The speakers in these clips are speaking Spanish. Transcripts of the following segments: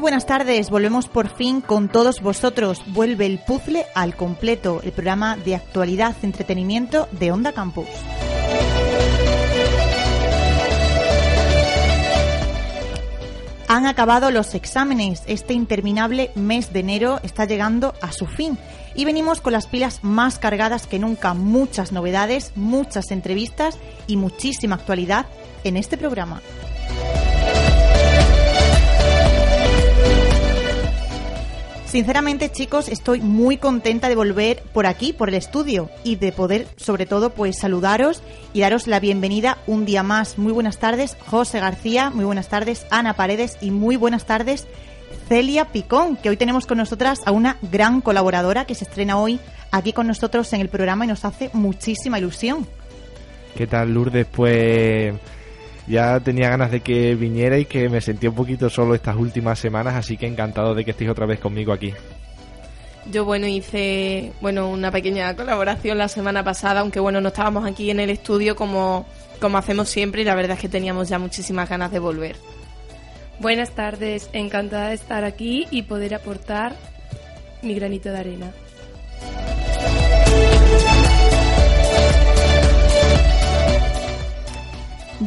Muy buenas tardes, volvemos por fin con todos vosotros. Vuelve el puzzle al completo, el programa de actualidad, entretenimiento de Onda Campus. Han acabado los exámenes, este interminable mes de enero está llegando a su fin y venimos con las pilas más cargadas que nunca, muchas novedades, muchas entrevistas y muchísima actualidad en este programa. Sinceramente, chicos, estoy muy contenta de volver por aquí, por el estudio, y de poder, sobre todo, pues saludaros y daros la bienvenida un día más. Muy buenas tardes, José García, muy buenas tardes, Ana Paredes, y muy buenas tardes, Celia Picón, que hoy tenemos con nosotras a una gran colaboradora que se estrena hoy aquí con nosotros en el programa y nos hace muchísima ilusión. ¿Qué tal, Lourdes? Pues ya tenía ganas de que viniera y que me sentí un poquito solo estas últimas semanas, así que encantado de que estéis otra vez conmigo aquí. Yo, bueno, hice bueno una pequeña colaboración la semana pasada, aunque bueno, no estábamos aquí en el estudio como, como hacemos siempre y la verdad es que teníamos ya muchísimas ganas de volver. Buenas tardes, encantada de estar aquí y poder aportar mi granito de arena.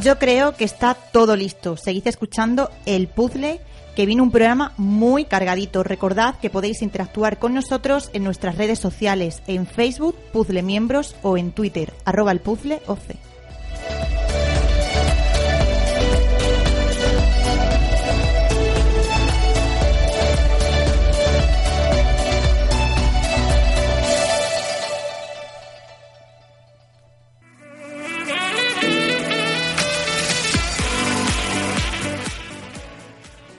Yo creo que está todo listo. Seguid escuchando El Puzzle, que viene un programa muy cargadito. Recordad que podéis interactuar con nosotros en nuestras redes sociales, en Facebook, Puzzle Miembros, o en Twitter, arroba el puzzle OC.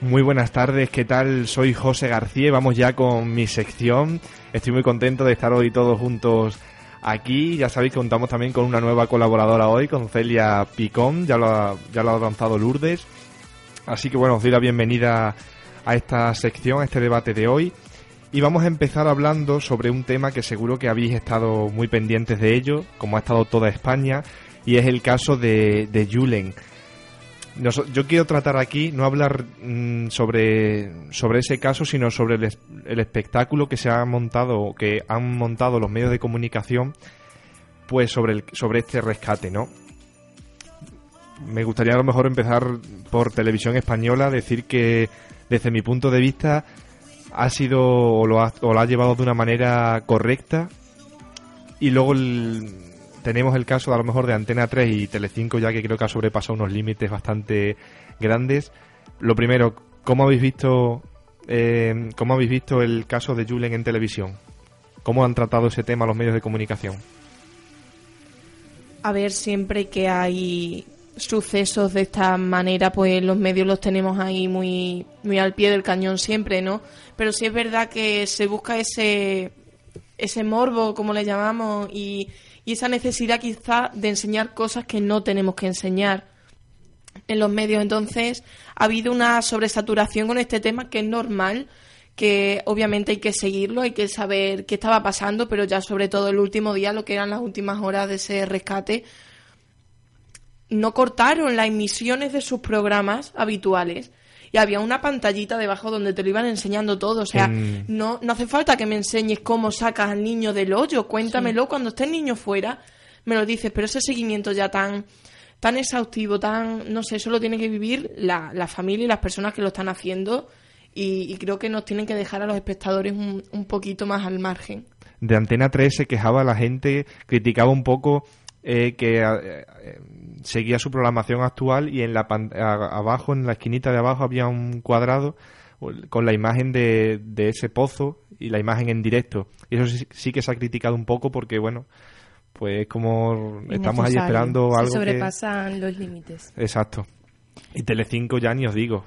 Muy buenas tardes, ¿qué tal? Soy José García y vamos ya con mi sección. Estoy muy contento de estar hoy todos juntos aquí. Ya sabéis que contamos también con una nueva colaboradora hoy, con Celia Picón, ya lo ha, ya lo ha lanzado Lourdes. Así que bueno, os doy la bienvenida a esta sección, a este debate de hoy. Y vamos a empezar hablando sobre un tema que seguro que habéis estado muy pendientes de ello, como ha estado toda España, y es el caso de, de Julen yo quiero tratar aquí, no hablar mm, sobre, sobre ese caso, sino sobre el, espectáculo que se ha montado, que han montado los medios de comunicación, pues sobre, el, sobre este rescate, ¿no? Me gustaría a lo mejor empezar por televisión española, decir que desde mi punto de vista ha sido o lo ha, o lo ha llevado de una manera correcta y luego el, tenemos el caso a lo mejor de Antena 3 y Telecinco ya que creo que ha sobrepasado unos límites bastante grandes. Lo primero, ¿cómo habéis visto eh, cómo habéis visto el caso de Julen en televisión? ¿Cómo han tratado ese tema los medios de comunicación? A ver, siempre que hay sucesos de esta manera, pues los medios los tenemos ahí muy, muy al pie del cañón siempre, ¿no? Pero sí es verdad que se busca ese, ese morbo, como le llamamos, y, y esa necesidad quizá de enseñar cosas que no tenemos que enseñar en los medios. Entonces, ha habido una sobresaturación con este tema que es normal, que obviamente hay que seguirlo, hay que saber qué estaba pasando, pero ya sobre todo el último día, lo que eran las últimas horas de ese rescate, no cortaron las emisiones de sus programas habituales y había una pantallita debajo donde te lo iban enseñando todo. O sea, no, no hace falta que me enseñes cómo sacas al niño del hoyo, cuéntamelo. Cuando esté el niño fuera, me lo dices, pero ese seguimiento ya tan tan exhaustivo, tan, no sé, eso lo tiene que vivir la, la familia y las personas que lo están haciendo. Y, creo que nos tienen que dejar a los espectadores un, un poquito más al margen. De Antena 3 se quejaba la gente, criticaba un poco eh, que eh, eh, seguía su programación actual y en la abajo, en la esquinita de abajo, había un cuadrado con la imagen de, ese pozo y la imagen en directo. Y eso sí, que se ha criticado un poco porque, bueno, pues como estamos ahí esperando algo se sobrepasan los límites. Exacto. Y Telecinco ya ni os digo.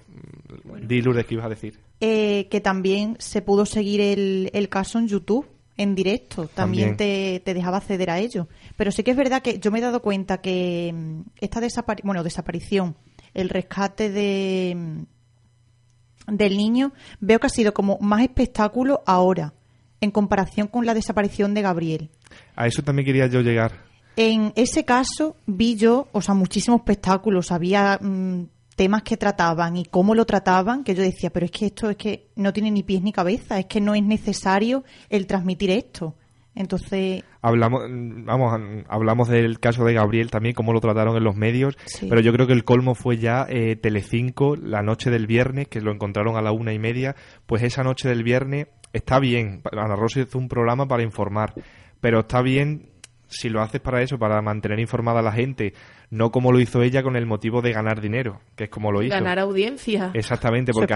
Di Lourdes, ¿qué ibas a decir? que también se pudo seguir el, el caso en YouTube en directo también, Te, dejaba acceder a ello. Pero sí que es verdad que yo me he dado cuenta que mm, esta bueno, desaparición, el rescate de mm, del niño, veo que ha sido como más espectáculo ahora, en comparación con la desaparición de Gabriel. A eso también quería yo llegar. En ese caso vi yo, o sea, muchísimos espectáculos. Había mm, temas que trataban y cómo lo trataban, que yo decía, pero es que esto es que no tiene ni pies ni cabeza, es que no es necesario el transmitir esto. Entonces. Hablamos, vamos, hablamos del caso de Gabriel también, cómo lo trataron en los medios, pero yo creo que el colmo fue ya eh, Telecinco, la noche del viernes, que lo encontraron a la una y media, pues esa noche del viernes está bien, Ana Rosa hizo un programa para informar, pero está bien si lo haces para eso, para mantener informada a la gente, no como lo hizo ella con el motivo de ganar dinero, que es como lo hizo. Ganar audiencia. Exactamente, porque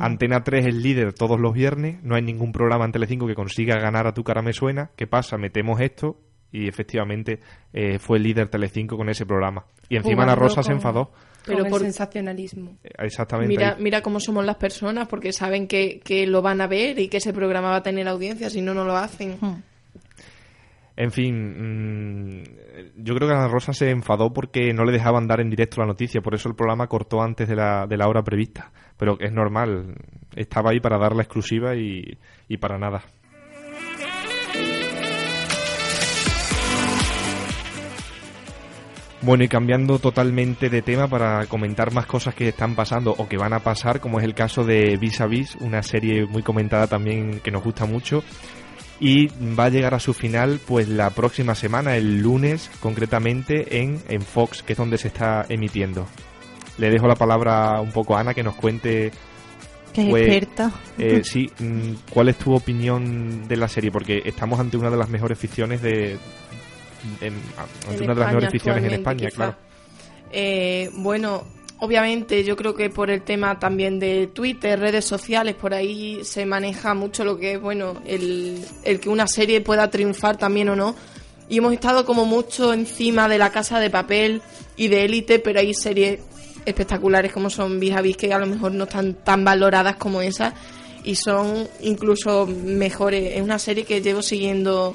Antena 3 es líder todos los viernes, no hay ningún programa en Telecinco que consiga ganar a tu cara me suena. ¿Qué pasa? Metemos esto y efectivamente eh, fue el líder Telecinco con ese programa. Y encima la Rosa se enfadó. Pero por sensacionalismo. Eh, exactamente. Mira, mira cómo somos las personas, porque saben que, que, lo van a ver y que ese programa va a tener audiencia, si no, no lo hacen. Hmm. En fin, mm, yo creo que Ana Rosa se enfadó porque no le dejaban dar en directo la noticia, por eso el programa cortó antes de la, de la hora prevista. Pero es normal, estaba ahí para dar la exclusiva y, y para nada. Bueno, y cambiando totalmente de tema para comentar más cosas que están pasando o que van a pasar, como es el caso de Vis a Vis, una serie muy comentada también que nos gusta mucho y va a llegar a su final pues la próxima semana, el lunes concretamente en, en Fox, que es donde se está emitiendo. Le dejo la palabra un poco a Ana que nos cuente que es pues, experta. Eh, sí, mm, ¿cuál es tu opinión de la serie? Porque estamos ante una de las mejores ficciones de. ante una de las mejores ficciones en España, claro. Eh, bueno, Obviamente yo creo que por el tema también de Twitter, redes sociales, por ahí se maneja mucho lo que es, bueno, el, el que una serie pueda triunfar también o no. Y hemos estado como mucho encima de la casa de papel y de élite, pero hay series espectaculares como son Vis que a lo mejor no están tan valoradas como esas y son incluso mejores. Es una serie que llevo siguiendo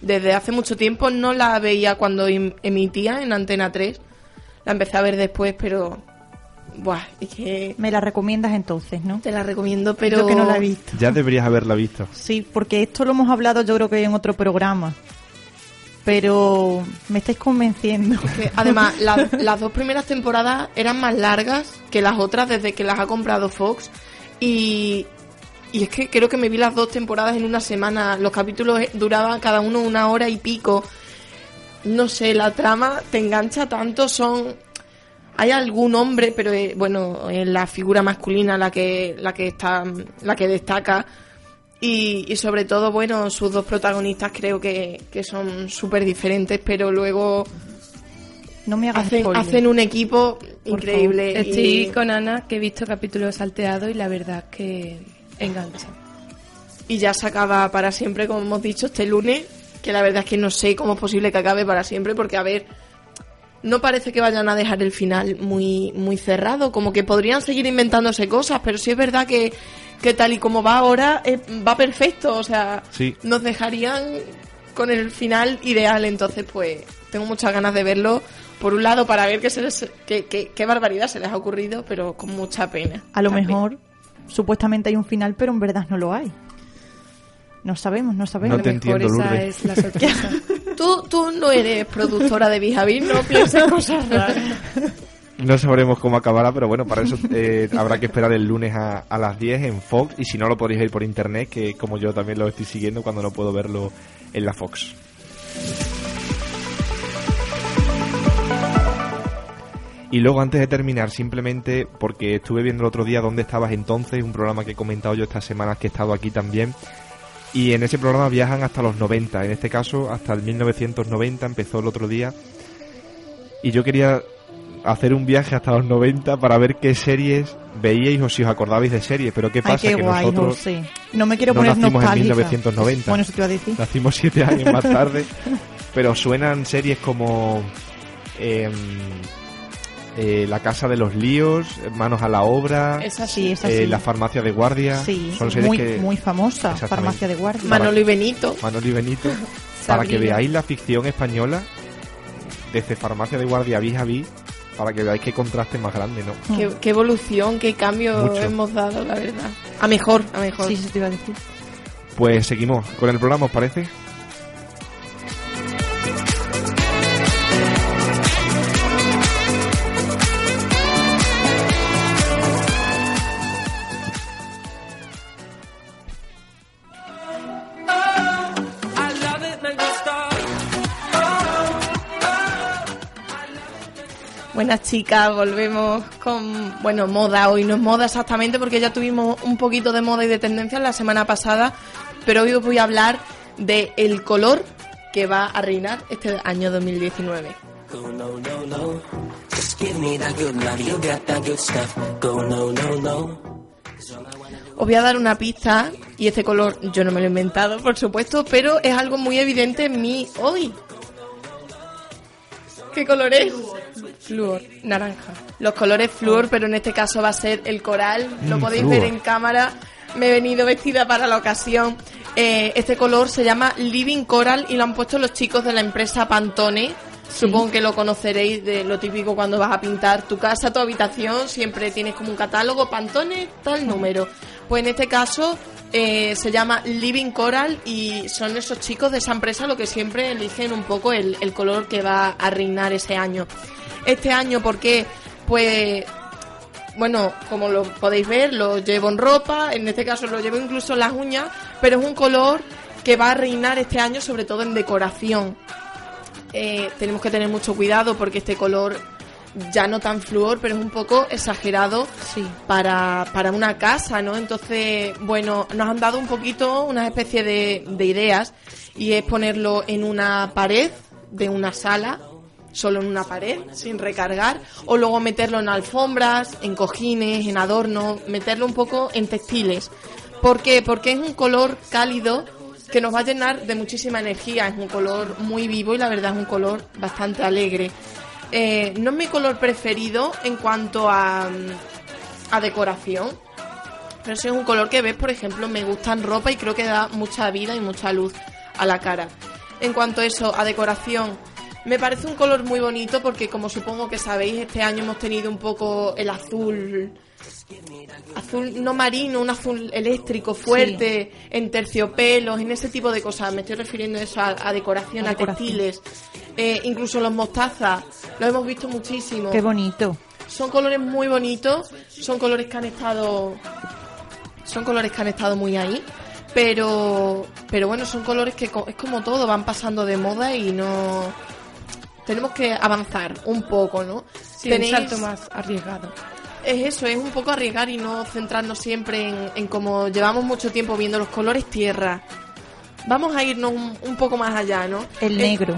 desde hace mucho tiempo. No la veía cuando em, emitía en Antena 3. La empecé a ver después, pero Buah, es que... Me la recomiendas entonces, ¿no? Te la recomiendo, pero... Yo que no la he visto. Ya deberías haberla visto. Sí, porque esto lo hemos hablado yo creo que en otro programa. Pero me estáis convenciendo. además, las dos primeras temporadas eran más largas que las otras desde que las ha comprado Fox. Y, y es que creo que me vi las dos temporadas en una semana. Los capítulos duraban cada uno una hora y pico. No sé, la trama te engancha tanto, son hay algún hombre, pero eh, bueno, es la figura masculina la que, la que está, la que destaca. Y, sobre todo, bueno, sus dos protagonistas creo que, son súper diferentes, pero luego no me hacen, hacen un equipo increíble. Estoy con Ana, que he visto capítulos salteados y la verdad que engancha. Y ya se acaba para siempre, como hemos dicho, este lunes, que la verdad es que no sé cómo es posible que acabe para siempre, porque a ver, no parece que vayan a dejar el final muy, muy cerrado, como que podrían seguir inventándose cosas, pero sí es verdad que, que tal y como va ahora, eh, va perfecto, o sea, nos dejarían con el final ideal, entonces pues tengo muchas ganas de verlo, por un lado para ver qué, se les, qué, qué, barbaridad se les ha ocurrido, pero con mucha pena. A lo mejor, supuestamente hay un final, pero en verdad no lo hay. No sabemos, no sabemos. No te entiendo, esa es la sorpresa. tú, tú no eres productora de no pienses cosas raras. No sabremos cómo acabará, pero bueno, para eso eh, habrá que esperar el lunes a, a, las 10 en Fox y si no lo podéis ver por internet, que como yo también lo estoy siguiendo cuando no puedo verlo en la Fox. Y luego antes de terminar, simplemente porque estuve viendo el otro día dónde estabas entonces, un programa que he comentado yo estas semanas que he estado aquí también, y en ese programa viajan hasta los 90, en este caso hasta el 1990, empezó el otro día. Y yo quería hacer un viaje hasta los 90 para ver qué series veíais o si os acordabais de series, pero qué pasa que nosotros no me quiero poner nacimos en 1990. Bueno, eso te iba a decir. Nacimos siete años más tarde, pero suenan series como eh, eh, La Casa de los Líos, Manos a la Obra, eh, La Farmacia de Guardia. son series muy, que... muy famosa, Farmacia de Guardia. Manolo y Benito. Manolo y Benito. para que veáis la ficción española, desde Farmacia de Guardia vis a vis, para que veáis qué contraste más grande, ¿no? Qué, evolución, qué cambio hemos dado, la verdad. A mejor, a mejor. Sí, te iba a decir. Pues seguimos con el programa, ¿os parece? Buenas chicas, volvemos con, bueno, moda. Hoy no es moda exactamente porque ya tuvimos un poquito de moda y de tendencia la semana pasada, pero hoy os voy a hablar de el color que va a reinar este año 2019. Os voy a dar una pista y este color yo no me lo he inventado, por supuesto, pero es algo muy evidente en mí hoy. ¿Qué color es? Flúor, naranja. Los colores flúor, pero en este caso va a ser el coral. Lo Mm, podéis ver en cámara. Me he venido vestida para la ocasión. Eh, este color se llama Living Coral y lo han puesto los chicos de la empresa Pantone. Supongo que lo conoceréis de lo típico cuando vas a pintar tu casa, tu habitación, siempre tienes como un catálogo, Pantone, tal número. Pues en este caso eh, se llama Living Coral y son esos chicos de esa empresa lo que siempre eligen un poco el, el color que va a reinar ese año. Este año, ¿por qué? Pues bueno, como lo podéis ver, lo llevo en ropa, en este caso lo llevo incluso en las uñas, pero es un color que va a reinar este año sobre todo en decoración. Eh, tenemos que tener mucho cuidado porque este color ya no tan flúor, pero es un poco exagerado Sí. para, para una casa, ¿no? Entonces, bueno, nos han dado un poquito una especie de, de ideas y es ponerlo en una pared de una sala, solo en una pared, sin recargar, o luego meterlo en alfombras, en cojines, en adornos, meterlo un poco en textiles. ¿Por qué? Porque es un color cálido que nos va a llenar de muchísima energía, es un color muy vivo y la verdad es un color bastante alegre. Eh, no es mi color preferido en cuanto a, a decoración, pero sí es un color que ves, por ejemplo, me gusta en ropa y creo que da mucha vida y mucha luz a la cara. En cuanto a eso, a decoración, me parece un color muy bonito porque como supongo que sabéis, este año hemos tenido un poco el azul azul no marino, un azul eléctrico fuerte, en terciopelos, en ese tipo de cosas. Me estoy refiriendo a eso, a, a decoración, A textiles. Eh, incluso los mostazas, lo hemos visto muchísimo. Qué bonito. Son colores muy bonitos, son colores que han estado son colores que han estado muy ahí, pero pero bueno, son colores que es como todo, van pasando de moda y no tenemos que avanzar un poco, ¿no? Sí, un salto más arriesgado. Es eso, es un poco arriesgar y no centrarnos siempre en, en como llevamos mucho tiempo viendo los colores tierra. Vamos a irnos un, un poco más allá, ¿no? El Eh, negro.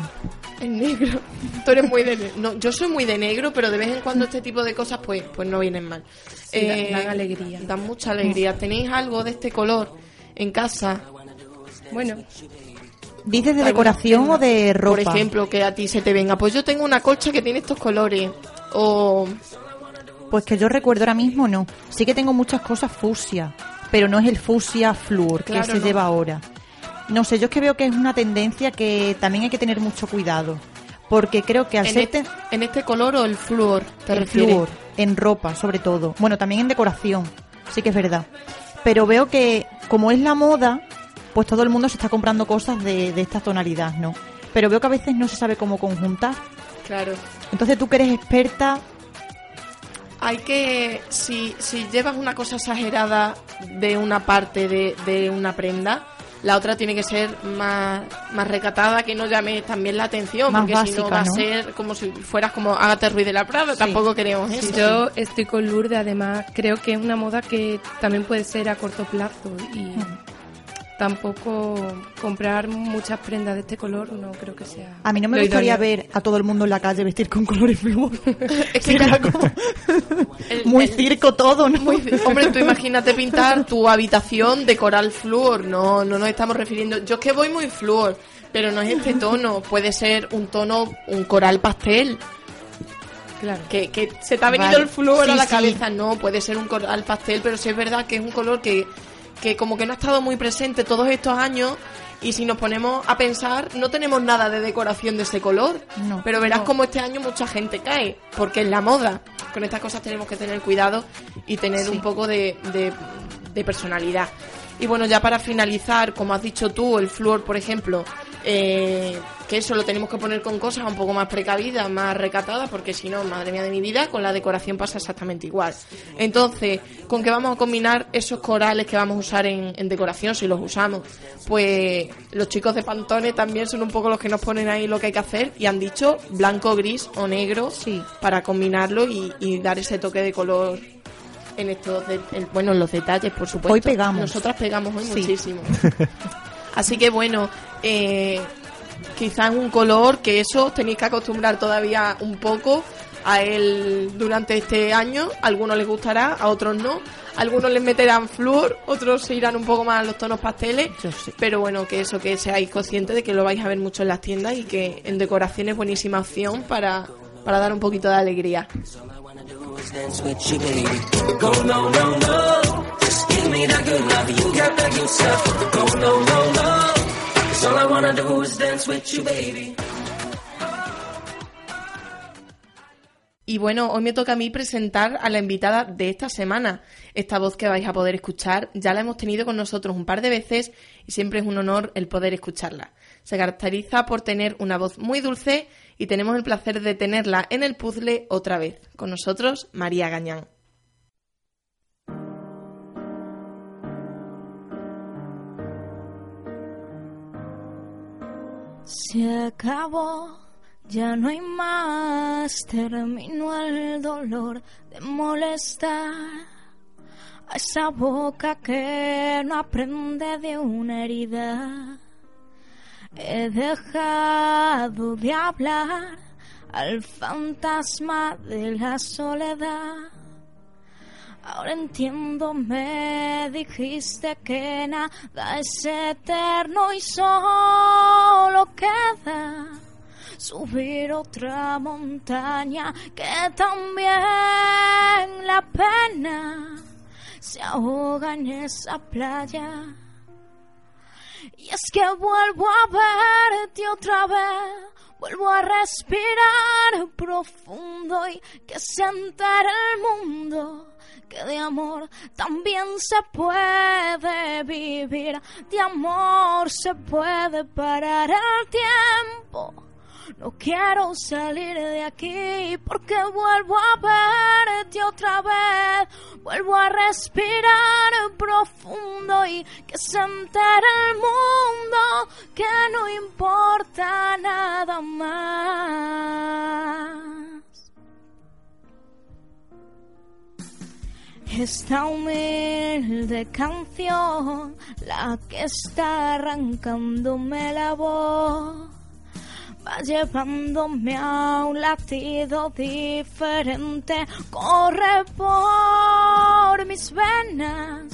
el negro. Tú eres muy de no, Yo soy muy de negro, pero de vez en cuando este tipo de cosas pues, pues no vienen mal. Eh, Sí, dan- dan alegría. Dan mucha alegría. ¿Tenéis algo de este color en casa? Bueno, ¿Dices de ¿Alguna decoración o de ropa? Por ejemplo, que a ti se te venga. Pues yo tengo una colcha que tiene estos colores. O Pues que yo recuerdo ahora mismo no. Sí que tengo muchas cosas fucsia, pero no es el fucsia flúor que se no. lleva ahora. No sé, yo es que veo que es una tendencia que también hay que tener mucho cuidado. Porque creo que al en, ser este, te- en este color o el flúor, ¿te el refieres? flúor, en ropa sobre todo. Bueno, también en decoración, sí que es verdad. Pero veo que como es la moda, pues todo el mundo se está comprando cosas de, de esta tonalidad, ¿no? Pero veo que a veces no se sabe cómo conjuntar. Claro. Entonces tú que eres experta, Hay que, si, si llevas una cosa exagerada de una parte de, de una prenda, la otra tiene que ser más, más recatada, que no llame también la atención, Más porque si no básica, va ¿no? a ser como si fueras como Agatha Ruiz de la Prada, tampoco queremos eso. yo estoy con Lourdes, además creo que es una moda que también puede ser a corto plazo y Hmm. Tampoco comprar muchas prendas de este color no creo que sea. a mí no me gustaría idóneo. ver a todo el mundo en la calle vestir con colores flúor. Es que Sería claro, como el- muy el- circo todo, ¿no? Muy- hombre, tú imagínate pintar tu habitación de coral flúor. No, no nos estamos refiriendo. Yo es que voy muy flúor, pero no es este tono. Puede ser un tono, un coral pastel. Claro. Que, que se te ha venido Vale. el flúor Sí, a la sí. cabeza. No, puede ser un coral pastel, pero sí es verdad que es un color que, que como que no ha estado muy presente todos estos años. Y si nos ponemos a pensar, no tenemos nada de decoración de ese color. No. pero verás No. como este año mucha gente cae, porque es la moda. Con estas cosas tenemos que tener cuidado y tener Sí. un poco de, de- de personalidad. Y bueno, ya para finalizar, como has dicho tú, el flúor, por ejemplo, eh, que eso lo tenemos que poner con cosas un poco más precavidas, más recatadas, porque si no, madre mía de mi vida, con la decoración pasa exactamente igual. Entonces, ¿con qué vamos a combinar esos corales que vamos a usar en, decoración, si los usamos? Pues los chicos de Pantone también son un poco los que nos ponen ahí lo que hay que hacer y han dicho blanco, gris o negro sí. para combinarlo y, dar ese toque de color en estos, bueno, en los detalles, por supuesto. Hoy pegamos. Nosotras pegamos hoy muchísimo. Así que bueno, eh, quizás un color que eso tenéis que acostumbrar todavía un poco a él durante este año. A algunos les gustará, a otros no. algunos les meterán flúor, otros se irán un poco más a los tonos pasteles. Pero bueno, que eso, que seáis conscientes de que lo vais a ver mucho en las tiendas y que en decoración es buenísima opción para, para dar un poquito de alegría. Y bueno, hoy me toca a mí presentar a la invitada de esta semana. Esta voz que vais a poder escuchar ya la hemos tenido con nosotros un par de veces y siempre es un honor el poder escucharla. Se caracteriza por tener una voz muy dulce y tenemos el placer de tenerla en el puzzle otra vez. Con nosotros, María Gañán. Se acabó, ya no hay más, terminó el dolor de molestar a esa boca que no aprende de una herida. He dejado de hablar al fantasma de la soledad Ahora entiendo, me dijiste que nada es eterno y solo queda subir otra montaña que también la pena se ahoga en esa playa. Y es que vuelvo a verte otra vez, vuelvo a respirar profundo y que se entere el mundo que de amor también se puede vivir, de amor se puede parar el tiempo. No quiero salir de aquí porque vuelvo a verte otra vez, vuelvo a respirar profundo y que se entere el mundo que no importa nada más. Esta humilde canción, la que está arrancándome la voz, va llevándome a un latido diferente, corre por mis venas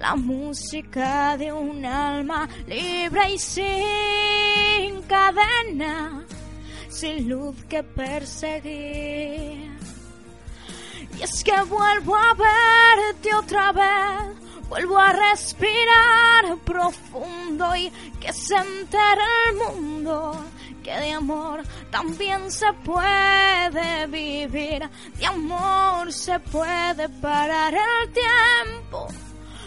la música de un alma libre y sin cadena, sin luz que perseguir y es que vuelvo a verte otra vez, vuelvo a respirar profundo y que se entere el mundo que de amor también se puede vivir, de amor se puede parar el tiempo.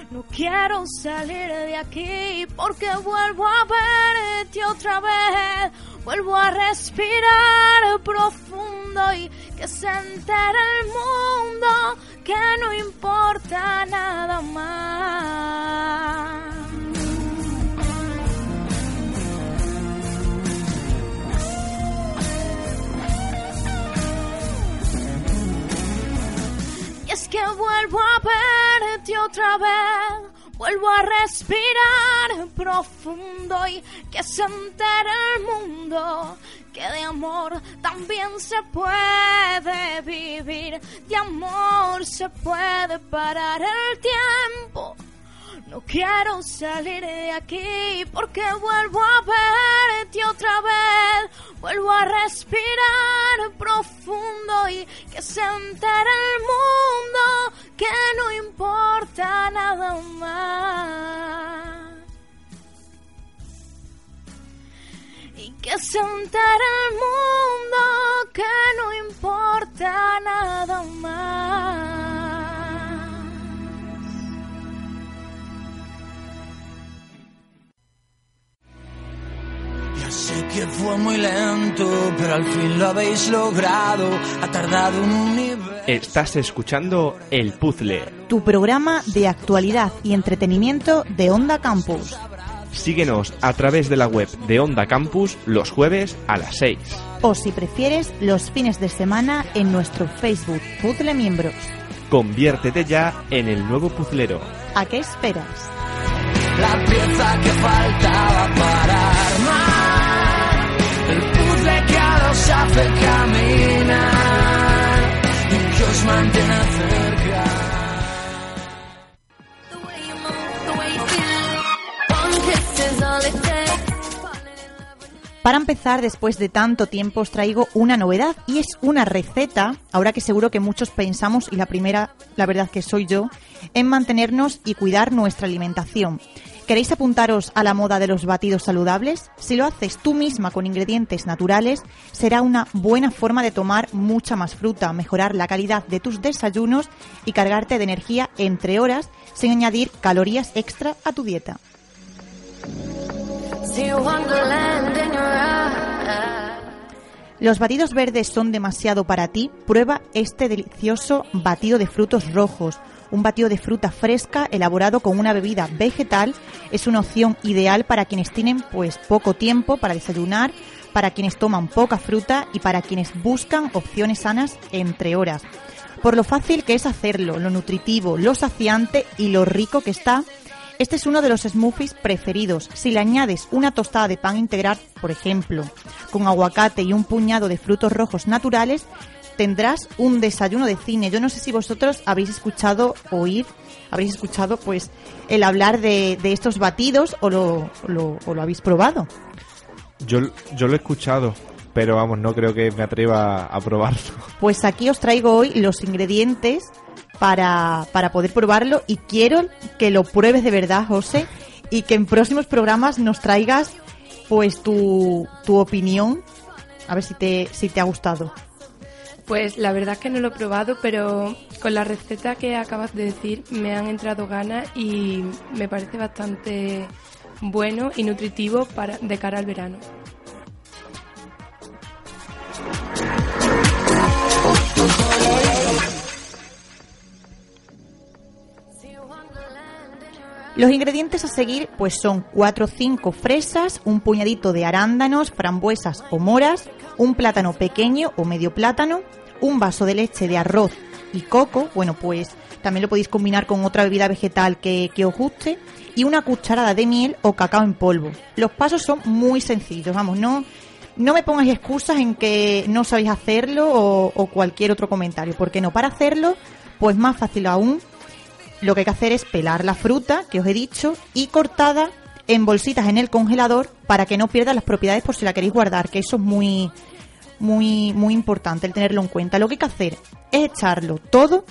No quiero salir de aquí porque vuelvo a verte otra vez, vuelvo a respirar profundo y que se entere el mundo que no importa nada más. Y es que vuelvo a otra vez vuelvo a respirar profundo y que se el mundo que de amor también se puede vivir, de amor se puede parar el tiempo. No quiero salir de aquí porque vuelvo a verte otra vez, vuelvo a respirar profundo y que se entere el mundo que no importa nada más. Y que se entere el mundo que no importa nada más. Que fue muy lento, pero al fin lo habéis logrado. Ha tardado un universo. Estás escuchando El Puzzle. Tu programa de actualidad y entretenimiento de Onda Campus. Síguenos a través de la web de Onda Campus los jueves a las 6. O si prefieres, los fines de semana en nuestro Facebook Puzzle Miembros. Conviértete ya en el nuevo puzzlero. ¿A qué esperas? La pieza que faltaba para armar. Caminar y que os cerca. Para empezar, después de tanto tiempo, os traigo una novedad y es una receta, ahora que seguro que muchos pensamos, y la primera, la verdad que soy yo, en mantenernos y cuidar nuestra alimentación. ¿Queréis apuntaros a la moda de los batidos saludables? Si lo haces tú misma con ingredientes naturales, será una buena forma de tomar mucha más fruta, mejorar la calidad de tus desayunos y cargarte de energía entre horas sin añadir calorías extra a tu dieta. ¿Los batidos verdes son demasiado para ti? Prueba este delicioso batido de frutos rojos. Un batido de fruta fresca elaborado con una bebida vegetal es una opción ideal para quienes tienen pues poco tiempo para desayunar, para quienes toman poca fruta y para quienes buscan opciones sanas entre horas. Por lo fácil que es hacerlo, lo nutritivo, lo saciante y lo rico que está, este es uno de los smoothies preferidos. Si le añades una tostada de pan integral, por ejemplo, con aguacate y un puñado de frutos rojos naturales, tendrás un desayuno de cine. Yo no sé si vosotros habéis escuchado oír, habréis escuchado pues el hablar de, de estos batidos o lo, lo- o lo habéis probado. Yo, yo lo he escuchado, pero vamos, no creo que me atreva a probarlo. Pues aquí os traigo hoy los ingredientes para, para poder probarlo y quiero que lo pruebes de verdad, José, y que en próximos programas nos traigas pues tu, tu opinión, a ver si te, si te ha gustado. Pues la verdad es que no lo he probado, pero con la receta que acabas de decir me han entrado ganas y me parece bastante bueno y nutritivo para de cara al verano. Los ingredientes a seguir pues son 4 o 5 fresas, un puñadito de arándanos, frambuesas o moras, un plátano pequeño o medio plátano, un vaso de leche de arroz y coco, bueno pues también lo podéis combinar con otra bebida vegetal que, que os guste, y una cucharada de miel o cacao en polvo. Los pasos son muy sencillos, vamos, no, no me pongáis excusas en que no sabéis hacerlo o, o cualquier otro comentario, porque no, para hacerlo pues más fácil aún lo que hay que hacer es pelar la fruta, que os he dicho, y cortada en bolsitas en el congelador para que no pierda las propiedades por si la queréis guardar, que eso es muy, muy, muy importante el tenerlo en cuenta. Lo que hay que hacer es echarlo todo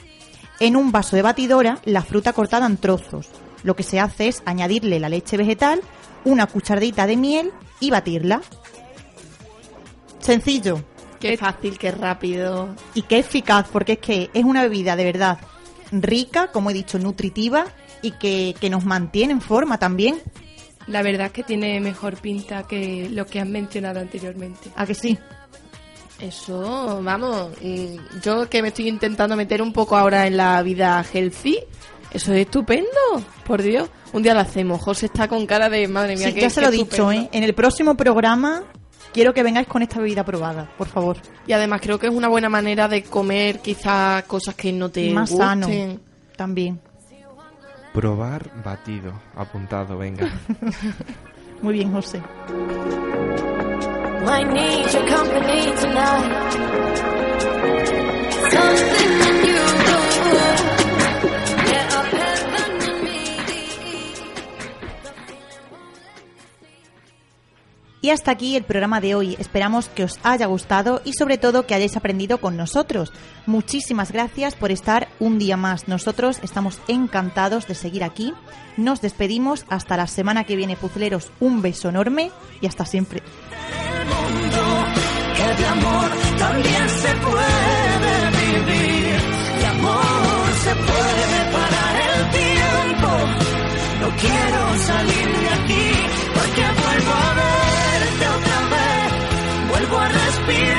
en un vaso de batidora, la fruta cortada en trozos. Lo que se hace es añadirle la leche vegetal, una cucharadita de miel y batirla. Sencillo Qué fácil, qué rápido. y qué eficaz, porque es que es una bebida de verdad rica, como he dicho, nutritiva y que, que nos mantiene en forma también. La verdad es que tiene mejor pinta que lo que han mencionado anteriormente. ¿A que sí? Eso, vamos, yo que me estoy intentando meter un poco ahora en la vida healthy, eso es estupendo, por Dios. Un día lo hacemos. José está con cara de madre mía. Sí, qué- ya se qué lo he dicho, estupendo". ¿eh? En el próximo programa quiero que vengáis con esta bebida probada, por favor. Y además creo que es una buena manera de comer quizás cosas que no te Más gusten. sano también. Probar batido. Apuntado, venga. Muy bien, José. Might need your company tonight. Something Y hasta aquí el programa de hoy. Esperamos que os haya gustado y sobre todo que hayáis aprendido con nosotros. Muchísimas gracias por estar un día más. Nosotros estamos encantados de seguir aquí. Nos despedimos hasta la semana que viene, puzleros. Un beso enorme y hasta siempre. No quiero salir vuelvo a respirar.